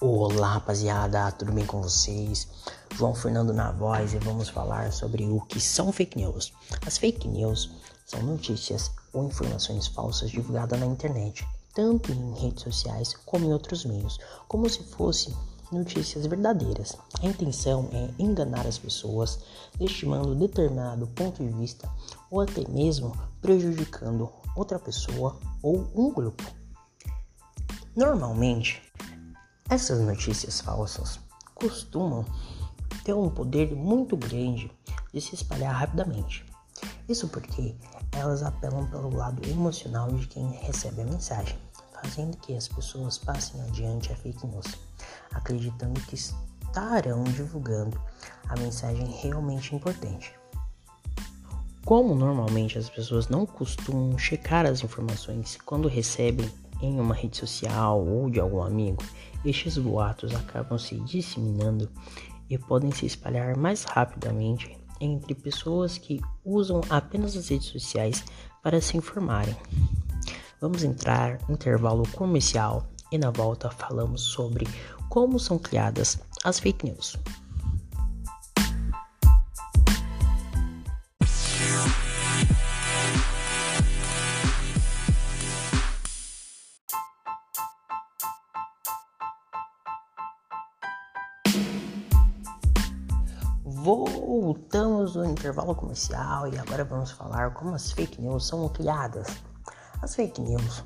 Olá, rapaziada, tudo bem com vocês? João Fernando na voz e vamos falar sobre o que são fake news. As fake news são notícias ou informações falsas divulgadas na internet, tanto em redes sociais como em outros meios, como se fossem notícias verdadeiras. A intenção é enganar as pessoas, estimando determinado ponto de vista ou até mesmo prejudicando outra pessoa ou um grupo. Normalmente, essas notícias falsas costumam ter um poder muito grande de se espalhar rapidamente. Isso porque elas apelam pelo lado emocional de quem recebe a mensagem, fazendo que as pessoas passem adiante a fake news, acreditando que estarão divulgando a mensagem realmente importante. Como normalmente as pessoas não costumam checar as informações quando recebem em uma rede social ou de algum amigo, estes boatos acabam se disseminando e podem se espalhar mais rapidamente entre pessoas que usam apenas as redes sociais para se informarem. Vamos entrar no intervalo comercial e na volta falamos sobre como são criadas as fake news. Voltamos do intervalo comercial e agora vamos falar como as fake news são criadas. As fake news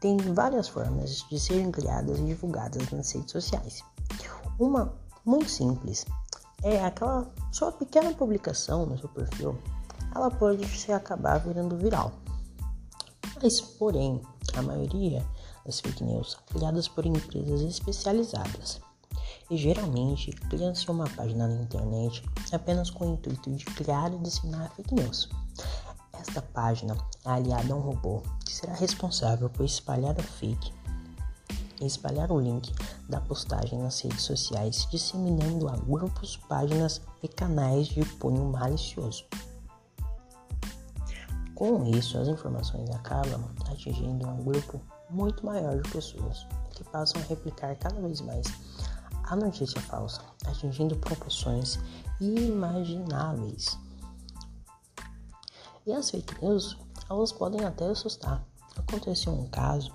têm várias formas de serem criadas e divulgadas nas redes sociais. Uma muito simples é aquela sua pequena publicação no seu perfil, ela pode se acabar virando viral. Mas, porém, a maioria das fake news são criadas por empresas especializadas e geralmente cria-se uma página na internet apenas com o intuito de criar e disseminar fake news. Esta página é aliada a um robô que será responsável por espalhar a fake e espalhar o link da postagem nas redes sociais, disseminando a grupos, páginas e canais de cunho malicioso. Com isso, as informações acabam atingindo um grupo muito maior de pessoas que passam a replicar cada vez mais a notícia falsa, atingindo proporções inimagináveis. E as fake news, elas podem até assustar. Aconteceu um caso,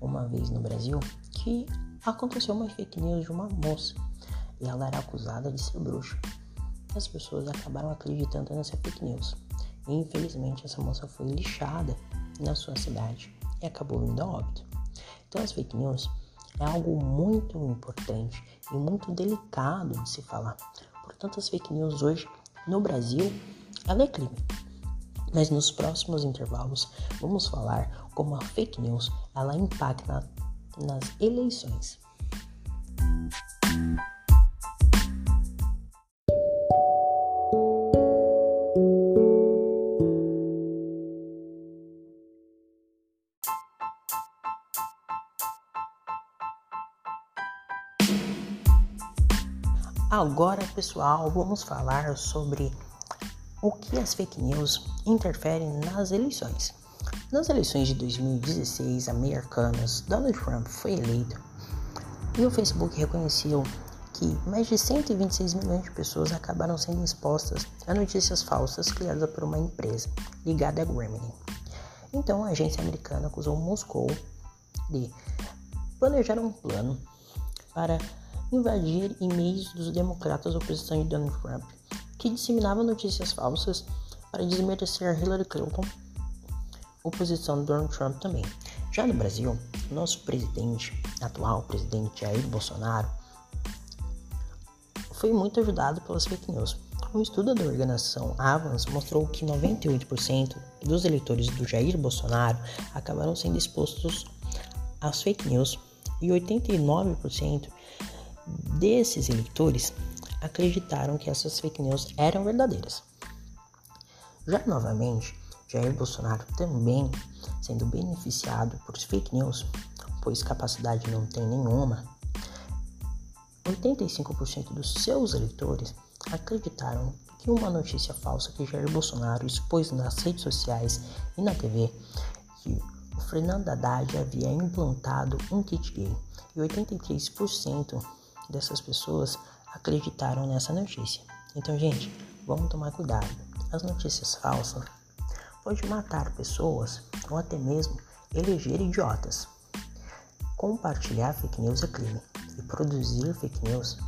uma vez no Brasil, que aconteceu uma fake news de uma moça e ela era acusada de ser bruxa. As pessoas acabaram acreditando nessa fake news. E infelizmente essa moça foi lixada na sua cidade e acabou indo a óbito. Então as fake news é algo muito importante e muito delicado de se falar. Portanto, as fake news hoje no Brasil, ela é crime. Mas nos próximos intervalos vamos falar como a fake news ela impacta nas eleições. Agora, pessoal, vamos falar sobre o que as fake news interferem nas eleições. Nas eleições de 2016 americanas, Donald Trump foi eleito e o Facebook reconheceu que mais de 126 milhões de pessoas acabaram sendo expostas a notícias falsas criadas por uma empresa ligada a Gremlin. Então, a agência americana acusou Moscou de planejar um plano para invadir e-mails dos democratas oposição de Donald Trump, que disseminavam notícias falsas para desmerecer Hillary Clinton, oposição de Donald Trump também. Já no Brasil, nosso presidente, atual presidente Jair Bolsonaro, foi muito ajudado pelas fake news. Um estudo da organização Avans mostrou que 98% dos eleitores do Jair Bolsonaro acabaram sendo expostos às fake news e 89% desses eleitores acreditaram que essas fake news eram verdadeiras. Já novamente, Jair Bolsonaro também sendo beneficiado por fake news, pois capacidade não tem nenhuma. 85% dos seus eleitores acreditaram que uma notícia falsa que Jair Bolsonaro expôs nas redes sociais e na TV, que o Fernando Haddad havia implantado um kit gay e 83% dessas pessoas acreditaram nessa notícia. Então, gente, vamos tomar cuidado. As notícias falsas podem matar pessoas ou até mesmo eleger idiotas. Compartilhar fake news é crime e produzir fake news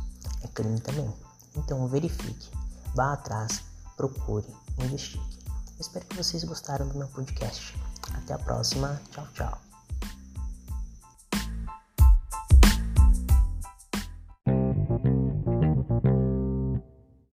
é crime também. Então verifique, vá atrás, procure, investigue. Espero que vocês gostaram do meu podcast. Até a próxima. Tchau, tchau.